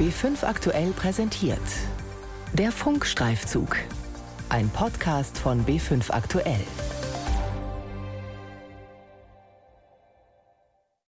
B5 aktuell präsentiert. Der Funkstreifzug. Ein Podcast von B5 aktuell.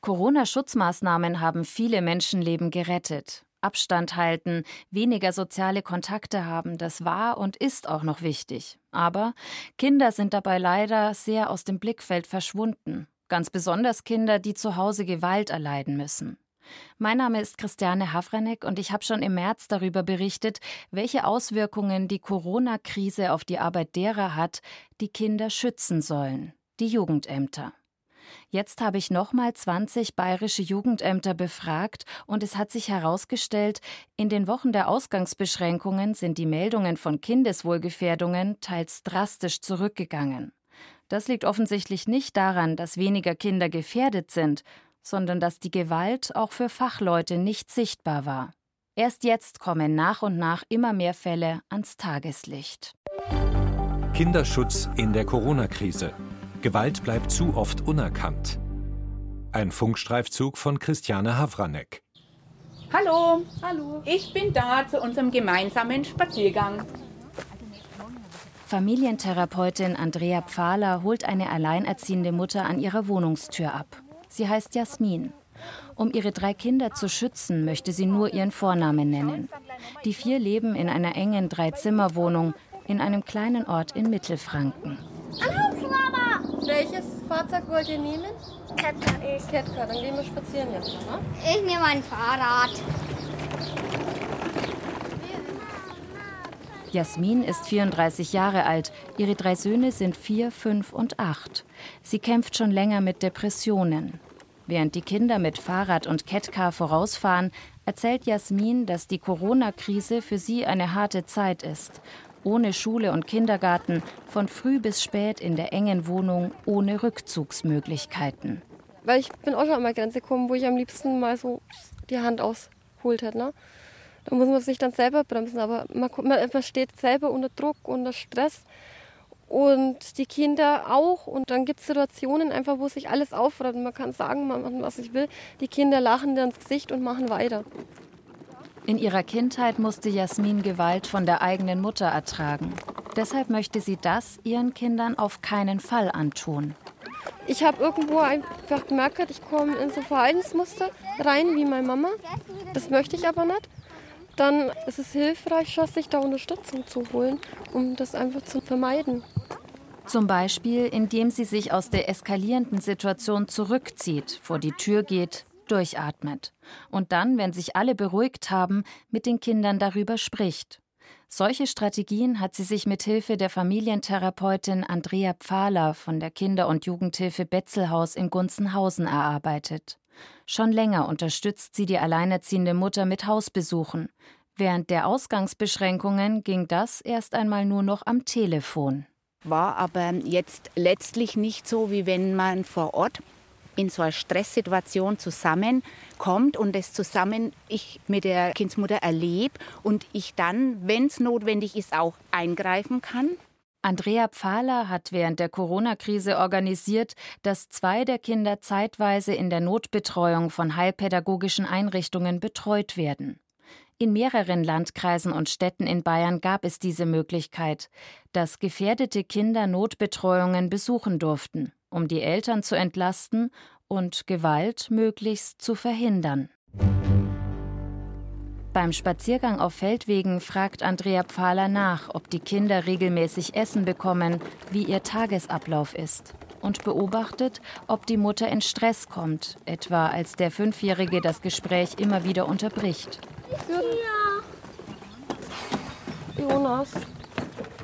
Corona-Schutzmaßnahmen haben viele Menschenleben gerettet. Abstand halten, weniger soziale Kontakte haben, das war und ist auch noch wichtig. Aber Kinder sind dabei leider sehr aus dem Blickfeld verschwunden. Ganz besonders Kinder, die zu Hause Gewalt erleiden müssen. Mein Name ist Christiane Havranek und ich habe schon im März darüber berichtet, welche Auswirkungen die Corona-Krise auf die Arbeit derer hat, die Kinder schützen sollen, die Jugendämter. Jetzt habe ich nochmal 20 bayerische Jugendämter befragt und es hat sich herausgestellt, in den Wochen der Ausgangsbeschränkungen sind die Meldungen von Kindeswohlgefährdungen teils drastisch zurückgegangen. Das liegt offensichtlich nicht daran, dass weniger Kinder gefährdet sind, sondern dass die Gewalt auch für Fachleute nicht sichtbar war. Erst jetzt kommen nach und nach immer mehr Fälle ans Tageslicht. Kinderschutz in der Corona-Krise. Gewalt bleibt zu oft unerkannt. Ein Funkstreifzug von Christiane Havranek. Hallo, hallo. Ich bin da zu unserem gemeinsamen Spaziergang. Familientherapeutin Andrea Pfahler holt eine alleinerziehende Mutter an ihrer Wohnungstür ab. Sie heißt Jasmin. Um ihre drei Kinder zu schützen, möchte sie nur ihren Vornamen nennen. Die vier leben in einer engen Dreizimmerwohnung in einem kleinen Ort in Mittelfranken. Hallo, Mama! Welches Fahrzeug wollt ihr nehmen? Ich. Kettler, dann gehen wir spazieren jetzt, oder? Ich nehme ein Fahrrad. Jasmin ist 34 Jahre alt. Ihre drei Söhne sind vier, fünf und acht. Sie kämpft schon länger mit Depressionen. Während die Kinder mit Fahrrad und Kettcar vorausfahren, erzählt Jasmin, dass die Corona-Krise für sie eine harte Zeit ist. Ohne Schule und Kindergarten, von früh bis spät in der engen Wohnung, ohne Rückzugsmöglichkeiten. Weil ich bin auch schon an meine Grenze gekommen, wo ich am liebsten mal so die Hand ausholt hätte. Ne? Da muss man sich dann selber bremsen, aber man, man steht selber unter Druck, unter Stress und die Kinder auch. Und dann gibt es Situationen einfach, wo sich alles aufräumt. Man kann sagen, man macht, was ich will. Die Kinder lachen dir ins Gesicht und machen weiter. In ihrer Kindheit musste Jasmin Gewalt von der eigenen Mutter ertragen. Deshalb möchte sie das ihren Kindern auf keinen Fall antun. Ich habe irgendwo einfach gemerkt, ich komme in so Verhaltensmuster rein wie meine Mama. Das möchte ich aber nicht dann ist es hilfreich, sich da Unterstützung zu holen, um das einfach zu vermeiden. Zum Beispiel, indem sie sich aus der eskalierenden Situation zurückzieht, vor die Tür geht, durchatmet und dann, wenn sich alle beruhigt haben, mit den Kindern darüber spricht. Solche Strategien hat sie sich mit Hilfe der Familientherapeutin Andrea Pfahler von der Kinder- und Jugendhilfe Betzelhaus in Gunzenhausen erarbeitet. Schon länger unterstützt sie die alleinerziehende Mutter mit Hausbesuchen. Während der Ausgangsbeschränkungen ging das erst einmal nur noch am Telefon. War aber jetzt letztlich nicht so, wie wenn man vor Ort in so einer Stresssituation zusammenkommt und es zusammen ich mit der Kindsmutter erlebe und ich dann, wenn es notwendig ist, auch eingreifen kann. Andrea Pfahler hat während der Corona-Krise organisiert, dass zwei der Kinder zeitweise in der Notbetreuung von heilpädagogischen Einrichtungen betreut werden. In mehreren Landkreisen und Städten in Bayern gab es diese Möglichkeit, dass gefährdete Kinder Notbetreuungen besuchen durften, um die Eltern zu entlasten und Gewalt möglichst zu verhindern. Beim Spaziergang auf Feldwegen fragt Andrea Pfahler nach, ob die Kinder regelmäßig Essen bekommen, wie ihr Tagesablauf ist und beobachtet, ob die Mutter in Stress kommt, etwa als der Fünfjährige das Gespräch immer wieder unterbricht. Ja. Jonas.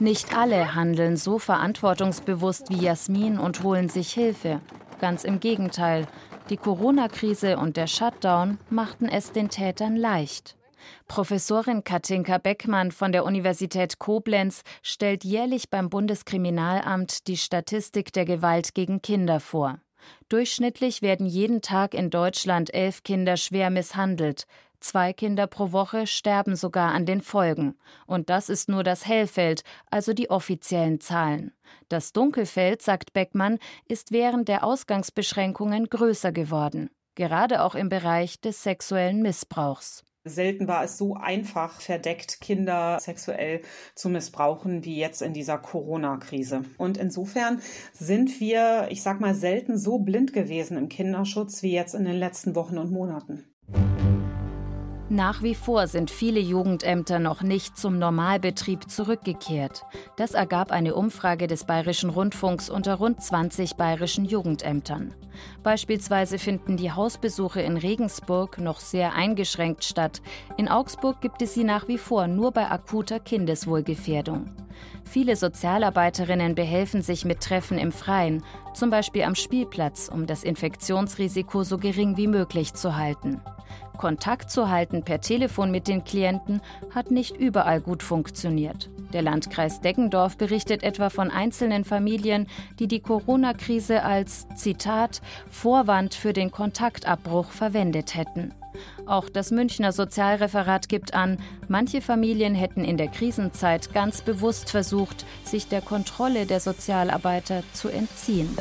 Nicht alle handeln so verantwortungsbewusst wie Jasmin und holen sich Hilfe. Ganz im Gegenteil, die Corona-Krise und der Shutdown machten es den Tätern leicht. Professorin Katinka Beckmann von der Universität Koblenz stellt jährlich beim Bundeskriminalamt die Statistik der Gewalt gegen Kinder vor. Durchschnittlich werden jeden Tag in Deutschland elf Kinder schwer misshandelt. Zwei Kinder pro Woche sterben sogar an den Folgen. Und das ist nur das Hellfeld, also die offiziellen Zahlen. Das Dunkelfeld, sagt Beckmann, ist während der Ausgangsbeschränkungen größer geworden, gerade auch im Bereich des sexuellen Missbrauchs. Selten war es so einfach verdeckt, Kinder sexuell zu missbrauchen wie jetzt in dieser Corona-Krise. Und insofern sind wir, ich sag mal, selten so blind gewesen im Kinderschutz wie jetzt in den letzten Wochen und Monaten. Nach wie vor sind viele Jugendämter noch nicht zum Normalbetrieb zurückgekehrt. Das ergab eine Umfrage des Bayerischen Rundfunks unter rund 20 bayerischen Jugendämtern. Beispielsweise finden die Hausbesuche in Regensburg noch sehr eingeschränkt statt. In Augsburg gibt es sie nach wie vor nur bei akuter Kindeswohlgefährdung. Viele Sozialarbeiterinnen behelfen sich mit Treffen im Freien, zum Beispiel am Spielplatz, um das Infektionsrisiko so gering wie möglich zu halten. Kontakt zu halten per Telefon mit den Klienten hat nicht überall gut funktioniert. Der Landkreis Deggendorf berichtet etwa von einzelnen Familien, die die Corona-Krise als Zitat Vorwand für den Kontaktabbruch verwendet hätten. Auch das Münchner Sozialreferat gibt an, manche Familien hätten in der Krisenzeit ganz bewusst versucht, sich der Kontrolle der Sozialarbeiter zu entziehen.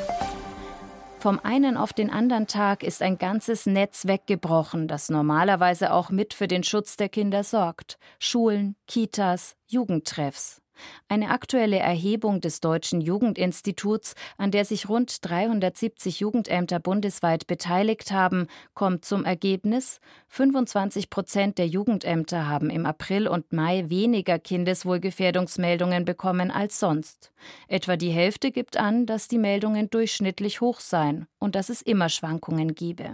Vom einen auf den anderen Tag ist ein ganzes Netz weggebrochen, das normalerweise auch mit für den Schutz der Kinder sorgt. Schulen, Kitas, Jugendtreffs. Eine aktuelle Erhebung des Deutschen Jugendinstituts, an der sich rund 370 Jugendämter bundesweit beteiligt haben, kommt zum Ergebnis, 25 Prozent der Jugendämter haben im April und Mai weniger Kindeswohlgefährdungsmeldungen bekommen als sonst. Etwa die Hälfte gibt an, dass die Meldungen durchschnittlich hoch seien und dass es immer Schwankungen gebe.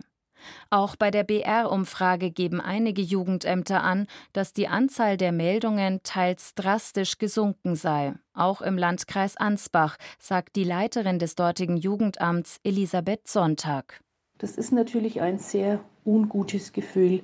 Auch bei der BR-Umfrage geben einige Jugendämter an, dass die Anzahl der Meldungen teils drastisch gesunken sei. Auch im Landkreis Ansbach, sagt die Leiterin des dortigen Jugendamts Elisabeth Sonntag. Das ist natürlich ein sehr ungutes Gefühl.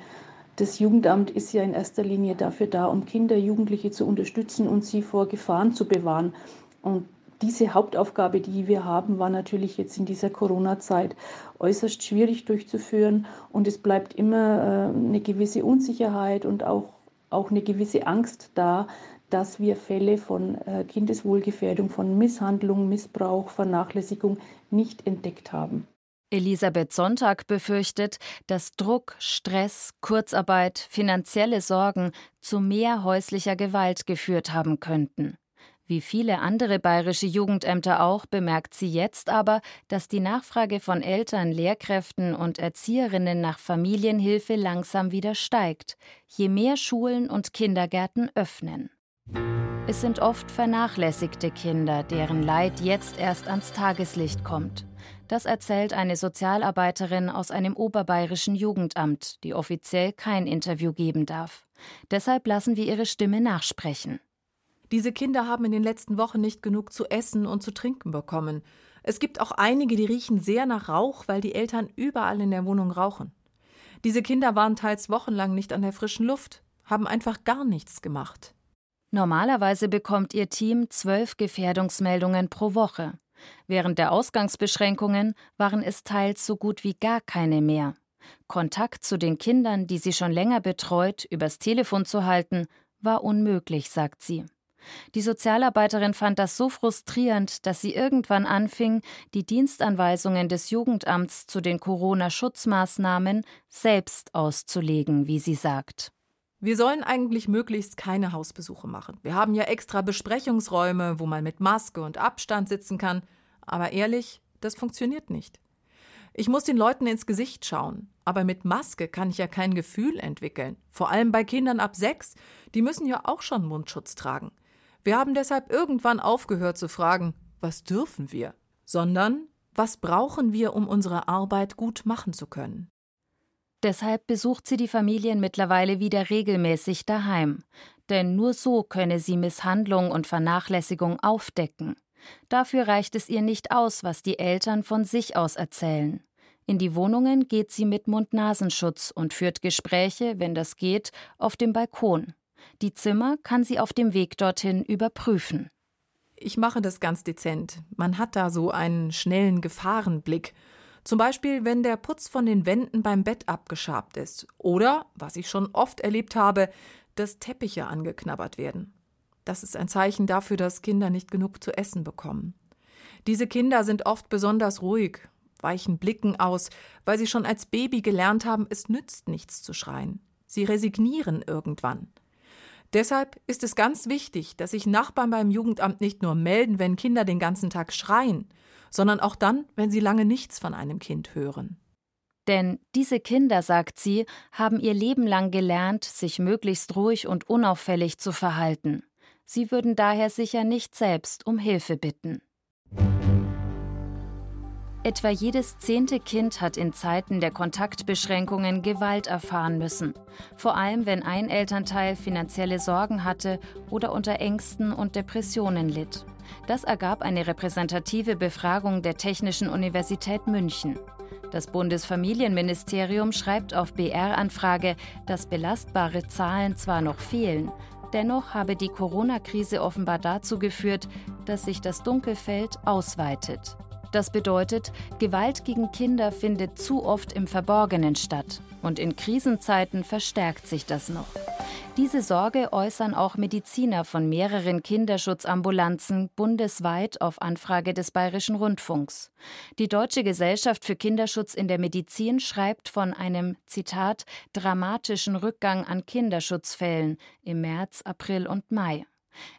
Das Jugendamt ist ja in erster Linie dafür da, um Kinder, Jugendliche zu unterstützen und sie vor Gefahren zu bewahren. Und diese Hauptaufgabe, die wir haben, war natürlich jetzt in dieser Corona-Zeit äußerst schwierig durchzuführen. Und es bleibt immer äh, eine gewisse Unsicherheit und auch, auch eine gewisse Angst da, dass wir Fälle von äh, Kindeswohlgefährdung, von Misshandlung, Missbrauch, Vernachlässigung nicht entdeckt haben. Elisabeth Sonntag befürchtet, dass Druck, Stress, Kurzarbeit, finanzielle Sorgen zu mehr häuslicher Gewalt geführt haben könnten. Wie viele andere bayerische Jugendämter auch bemerkt sie jetzt aber, dass die Nachfrage von Eltern, Lehrkräften und Erzieherinnen nach Familienhilfe langsam wieder steigt, je mehr Schulen und Kindergärten öffnen. Es sind oft vernachlässigte Kinder, deren Leid jetzt erst ans Tageslicht kommt. Das erzählt eine Sozialarbeiterin aus einem oberbayerischen Jugendamt, die offiziell kein Interview geben darf. Deshalb lassen wir ihre Stimme nachsprechen. Diese Kinder haben in den letzten Wochen nicht genug zu essen und zu trinken bekommen. Es gibt auch einige, die riechen sehr nach Rauch, weil die Eltern überall in der Wohnung rauchen. Diese Kinder waren teils wochenlang nicht an der frischen Luft, haben einfach gar nichts gemacht. Normalerweise bekommt ihr Team zwölf Gefährdungsmeldungen pro Woche. Während der Ausgangsbeschränkungen waren es teils so gut wie gar keine mehr. Kontakt zu den Kindern, die sie schon länger betreut, übers Telefon zu halten, war unmöglich, sagt sie. Die Sozialarbeiterin fand das so frustrierend, dass sie irgendwann anfing, die Dienstanweisungen des Jugendamts zu den Corona-Schutzmaßnahmen selbst auszulegen, wie sie sagt. Wir sollen eigentlich möglichst keine Hausbesuche machen. Wir haben ja extra Besprechungsräume, wo man mit Maske und Abstand sitzen kann. Aber ehrlich, das funktioniert nicht. Ich muss den Leuten ins Gesicht schauen. Aber mit Maske kann ich ja kein Gefühl entwickeln. Vor allem bei Kindern ab sechs. Die müssen ja auch schon Mundschutz tragen. Wir haben deshalb irgendwann aufgehört zu fragen, was dürfen wir, sondern was brauchen wir, um unsere Arbeit gut machen zu können. Deshalb besucht sie die Familien mittlerweile wieder regelmäßig daheim, denn nur so könne sie Misshandlung und Vernachlässigung aufdecken. Dafür reicht es ihr nicht aus, was die Eltern von sich aus erzählen. In die Wohnungen geht sie mit Mund-Nasenschutz und führt Gespräche, wenn das geht, auf dem Balkon. Die Zimmer kann sie auf dem Weg dorthin überprüfen. Ich mache das ganz dezent. Man hat da so einen schnellen Gefahrenblick. Zum Beispiel, wenn der Putz von den Wänden beim Bett abgeschabt ist. Oder, was ich schon oft erlebt habe, dass Teppiche angeknabbert werden. Das ist ein Zeichen dafür, dass Kinder nicht genug zu essen bekommen. Diese Kinder sind oft besonders ruhig, weichen Blicken aus, weil sie schon als Baby gelernt haben, es nützt nichts zu schreien. Sie resignieren irgendwann. Deshalb ist es ganz wichtig, dass sich Nachbarn beim Jugendamt nicht nur melden, wenn Kinder den ganzen Tag schreien, sondern auch dann, wenn sie lange nichts von einem Kind hören. Denn diese Kinder, sagt sie, haben ihr Leben lang gelernt, sich möglichst ruhig und unauffällig zu verhalten. Sie würden daher sicher nicht selbst um Hilfe bitten. Etwa jedes zehnte Kind hat in Zeiten der Kontaktbeschränkungen Gewalt erfahren müssen, vor allem wenn ein Elternteil finanzielle Sorgen hatte oder unter Ängsten und Depressionen litt. Das ergab eine repräsentative Befragung der Technischen Universität München. Das Bundesfamilienministerium schreibt auf BR-Anfrage, dass belastbare Zahlen zwar noch fehlen, dennoch habe die Corona-Krise offenbar dazu geführt, dass sich das Dunkelfeld ausweitet. Das bedeutet, Gewalt gegen Kinder findet zu oft im Verborgenen statt. Und in Krisenzeiten verstärkt sich das noch. Diese Sorge äußern auch Mediziner von mehreren Kinderschutzambulanzen bundesweit auf Anfrage des Bayerischen Rundfunks. Die Deutsche Gesellschaft für Kinderschutz in der Medizin schreibt von einem, Zitat, dramatischen Rückgang an Kinderschutzfällen im März, April und Mai.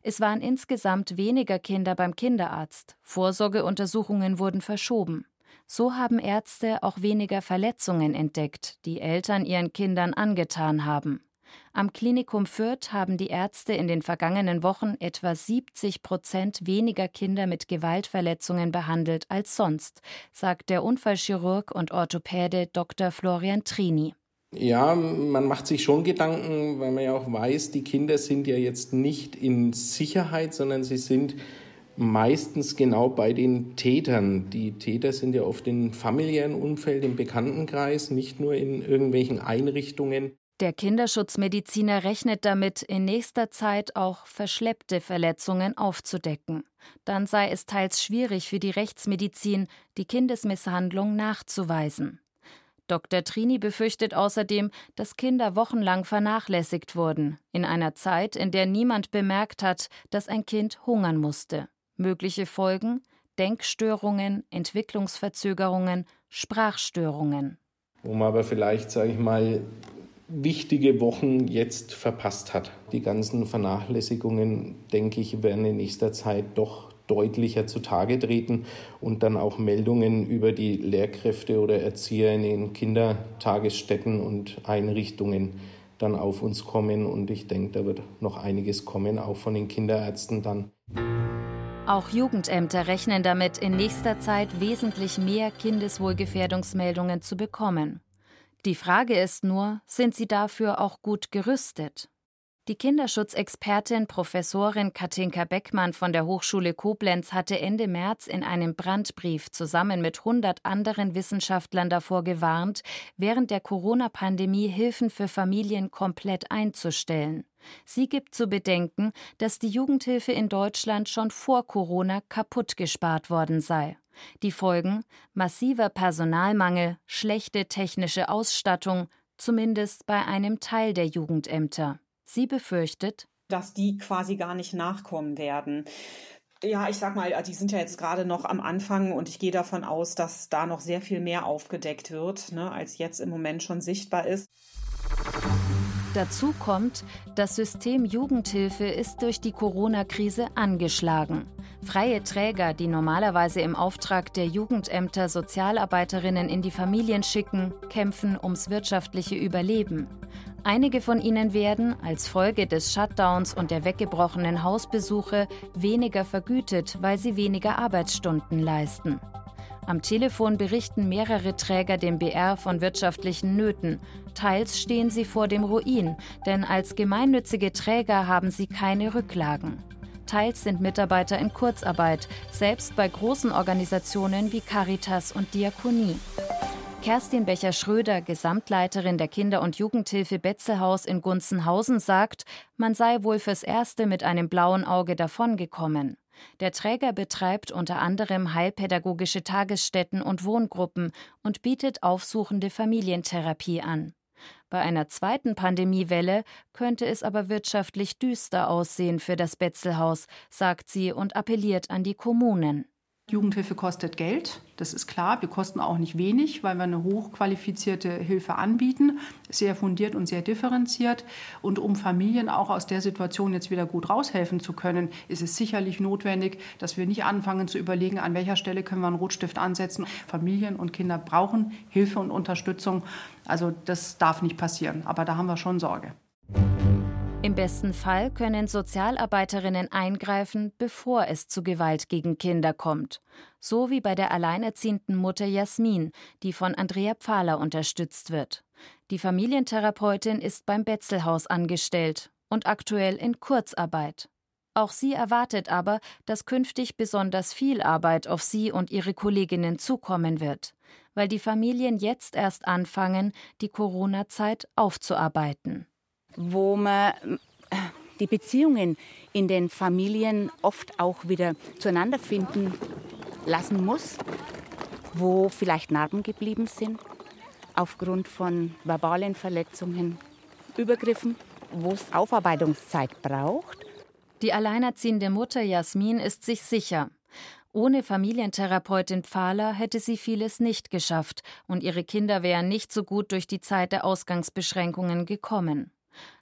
Es waren insgesamt weniger Kinder beim Kinderarzt. Vorsorgeuntersuchungen wurden verschoben. So haben Ärzte auch weniger Verletzungen entdeckt, die Eltern ihren Kindern angetan haben. Am Klinikum Fürth haben die Ärzte in den vergangenen Wochen etwa 70 Prozent weniger Kinder mit Gewaltverletzungen behandelt als sonst, sagt der Unfallchirurg und Orthopäde Dr. Florian Trini. Ja, man macht sich schon Gedanken, weil man ja auch weiß, die Kinder sind ja jetzt nicht in Sicherheit, sondern sie sind meistens genau bei den Tätern. Die Täter sind ja oft im familiären Umfeld, im Bekanntenkreis, nicht nur in irgendwelchen Einrichtungen. Der Kinderschutzmediziner rechnet damit, in nächster Zeit auch verschleppte Verletzungen aufzudecken. Dann sei es teils schwierig für die Rechtsmedizin, die Kindesmisshandlung nachzuweisen. Dr. Trini befürchtet außerdem, dass Kinder wochenlang vernachlässigt wurden, in einer Zeit, in der niemand bemerkt hat, dass ein Kind hungern musste. Mögliche Folgen Denkstörungen, Entwicklungsverzögerungen, Sprachstörungen. Wo man aber vielleicht, sage ich mal, wichtige Wochen jetzt verpasst hat. Die ganzen Vernachlässigungen, denke ich, werden in nächster Zeit doch deutlicher zutage treten und dann auch Meldungen über die Lehrkräfte oder Erzieher in den Kindertagesstätten und Einrichtungen dann auf uns kommen. Und ich denke, da wird noch einiges kommen, auch von den Kinderärzten dann. Auch Jugendämter rechnen damit, in nächster Zeit wesentlich mehr Kindeswohlgefährdungsmeldungen zu bekommen. Die Frage ist nur, sind sie dafür auch gut gerüstet? Die Kinderschutzexpertin Professorin Katinka Beckmann von der Hochschule Koblenz hatte Ende März in einem Brandbrief zusammen mit 100 anderen Wissenschaftlern davor gewarnt, während der Corona-Pandemie Hilfen für Familien komplett einzustellen. Sie gibt zu bedenken, dass die Jugendhilfe in Deutschland schon vor Corona kaputt gespart worden sei. Die Folgen massiver Personalmangel, schlechte technische Ausstattung, zumindest bei einem Teil der Jugendämter. Sie befürchtet, dass die quasi gar nicht nachkommen werden. Ja, ich sag mal, die sind ja jetzt gerade noch am Anfang und ich gehe davon aus, dass da noch sehr viel mehr aufgedeckt wird, ne, als jetzt im Moment schon sichtbar ist. Dazu kommt, das System Jugendhilfe ist durch die Corona-Krise angeschlagen. Freie Träger, die normalerweise im Auftrag der Jugendämter Sozialarbeiterinnen in die Familien schicken, kämpfen ums wirtschaftliche Überleben. Einige von ihnen werden, als Folge des Shutdowns und der weggebrochenen Hausbesuche, weniger vergütet, weil sie weniger Arbeitsstunden leisten. Am Telefon berichten mehrere Träger dem BR von wirtschaftlichen Nöten. Teils stehen sie vor dem Ruin, denn als gemeinnützige Träger haben sie keine Rücklagen. Teils sind Mitarbeiter in Kurzarbeit, selbst bei großen Organisationen wie Caritas und Diakonie. Kerstin Becher-Schröder, Gesamtleiterin der Kinder- und Jugendhilfe Betzelhaus in Gunzenhausen, sagt, man sei wohl fürs Erste mit einem blauen Auge davongekommen. Der Träger betreibt unter anderem heilpädagogische Tagesstätten und Wohngruppen und bietet aufsuchende Familientherapie an. Bei einer zweiten Pandemiewelle könnte es aber wirtschaftlich düster aussehen für das Betzelhaus, sagt sie und appelliert an die Kommunen. Jugendhilfe kostet Geld, das ist klar. Wir kosten auch nicht wenig, weil wir eine hochqualifizierte Hilfe anbieten, sehr fundiert und sehr differenziert. Und um Familien auch aus der Situation jetzt wieder gut raushelfen zu können, ist es sicherlich notwendig, dass wir nicht anfangen zu überlegen, an welcher Stelle können wir einen Rotstift ansetzen. Familien und Kinder brauchen Hilfe und Unterstützung. Also das darf nicht passieren, aber da haben wir schon Sorge. Im besten Fall können Sozialarbeiterinnen eingreifen, bevor es zu Gewalt gegen Kinder kommt. So wie bei der alleinerziehenden Mutter Jasmin, die von Andrea Pfahler unterstützt wird. Die Familientherapeutin ist beim Betzelhaus angestellt und aktuell in Kurzarbeit. Auch sie erwartet aber, dass künftig besonders viel Arbeit auf sie und ihre Kolleginnen zukommen wird, weil die Familien jetzt erst anfangen, die Corona-Zeit aufzuarbeiten wo man die Beziehungen in den Familien oft auch wieder zueinander finden lassen muss, wo vielleicht Narben geblieben sind aufgrund von verbalen Verletzungen, Übergriffen, wo es Aufarbeitungszeit braucht. Die alleinerziehende Mutter Jasmin ist sich sicher. Ohne Familientherapeutin Pfahler hätte sie vieles nicht geschafft und ihre Kinder wären nicht so gut durch die Zeit der Ausgangsbeschränkungen gekommen.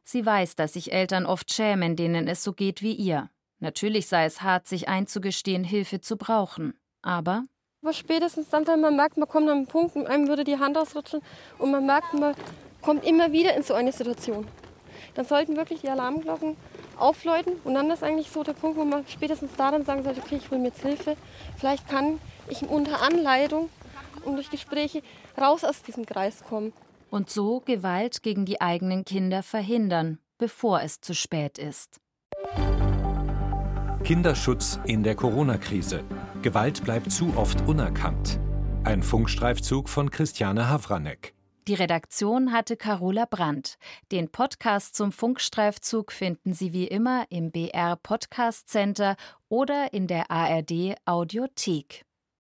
Sie weiß, dass sich Eltern oft schämen, denen es so geht wie ihr. Natürlich sei es hart, sich einzugestehen, Hilfe zu brauchen. Aber. Aber spätestens dann, wenn man merkt, man kommt an einen Punkt, einem würde die Hand ausrutschen und man merkt, man kommt immer wieder in so eine Situation. Dann sollten wirklich die Alarmglocken aufläuten und dann ist eigentlich so der Punkt, wo man spätestens da dann sagen sollte, okay, ich will mir jetzt Hilfe. Vielleicht kann ich unter Anleitung und durch Gespräche raus aus diesem Kreis kommen und so Gewalt gegen die eigenen Kinder verhindern, bevor es zu spät ist. Kinderschutz in der Corona-Krise. Gewalt bleibt zu oft unerkannt. Ein Funkstreifzug von Christiane Havranek. Die Redaktion hatte Carola Brandt. Den Podcast zum Funkstreifzug finden Sie wie immer im BR Podcast Center oder in der ARD Audiothek.